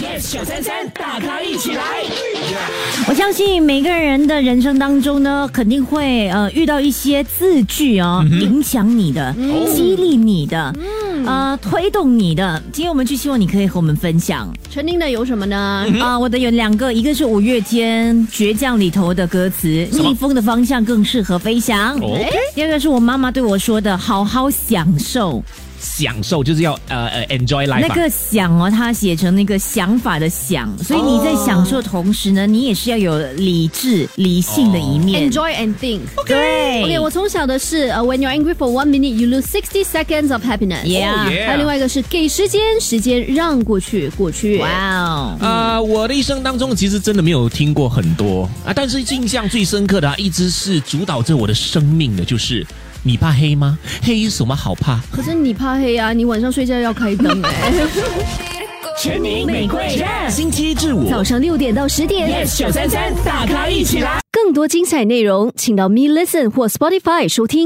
yes 小三三，大咖一起来。我相信每个人的人生当中呢，肯定会呃遇到一些字句哦，影响你的、激励你的、呃推动你的。今天我们就希望你可以和我们分享陈琳的有什么呢？啊、我的有两个，一个是五月天《倔强》里头的歌词，逆风的方向更适合飞翔。哦第二个是我妈妈对我说的，好好享受。享受就是要呃呃 enjoy life 啊。那个想哦，它写成那个想法的想，所以你在享受的同时呢，你也是要有理智、理性的一面。Enjoy and think。对 OK，我从小的是呃、w h e n you're angry for one minute, you lose sixty seconds of happiness。Yeah 还有另外一个是给时间，时间让过去，过去。哇哦，啊、我的一生当中其实真的没有听过很多啊，但是印象最深刻的、啊，一直是主导着我的生命的，就是你怕黑吗？黑有什么好怕？可是你怕黑啊，你晚上睡觉要开灯哎、全民玫瑰星期一至五早上六点到十点。yes 九三三，大咖一起来。更多精彩内容，请到 Me Listen 或 Spotify 收听。